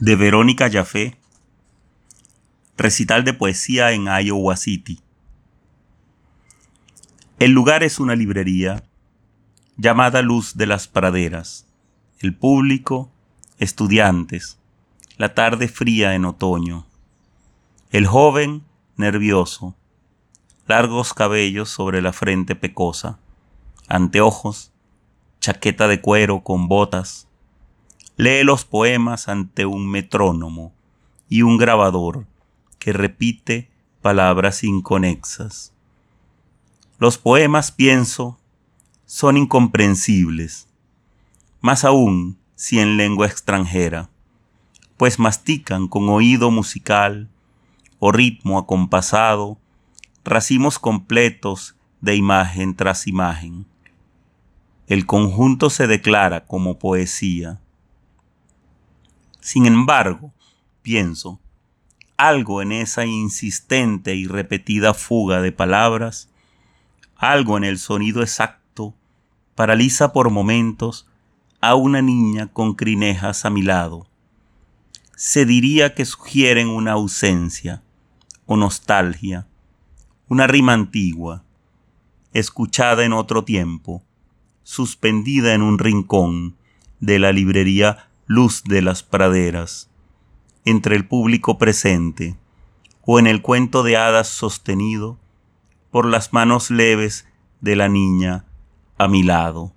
de Verónica Jafé, recital de poesía en Iowa City. El lugar es una librería llamada Luz de las Praderas. El público, estudiantes, la tarde fría en otoño. El joven, nervioso, largos cabellos sobre la frente pecosa, anteojos, chaqueta de cuero con botas, lee los poemas ante un metrónomo y un grabador que repite palabras inconexas. Los poemas, pienso, son incomprensibles, más aún si en lengua extranjera, pues mastican con oído musical o ritmo acompasado racimos completos de imagen tras imagen. El conjunto se declara como poesía sin embargo, pienso, algo en esa insistente y repetida fuga de palabras, algo en el sonido exacto, paraliza por momentos a una niña con crinejas a mi lado. Se diría que sugieren una ausencia o nostalgia, una rima antigua, escuchada en otro tiempo, suspendida en un rincón de la librería luz de las praderas, entre el público presente, o en el cuento de hadas sostenido por las manos leves de la niña a mi lado.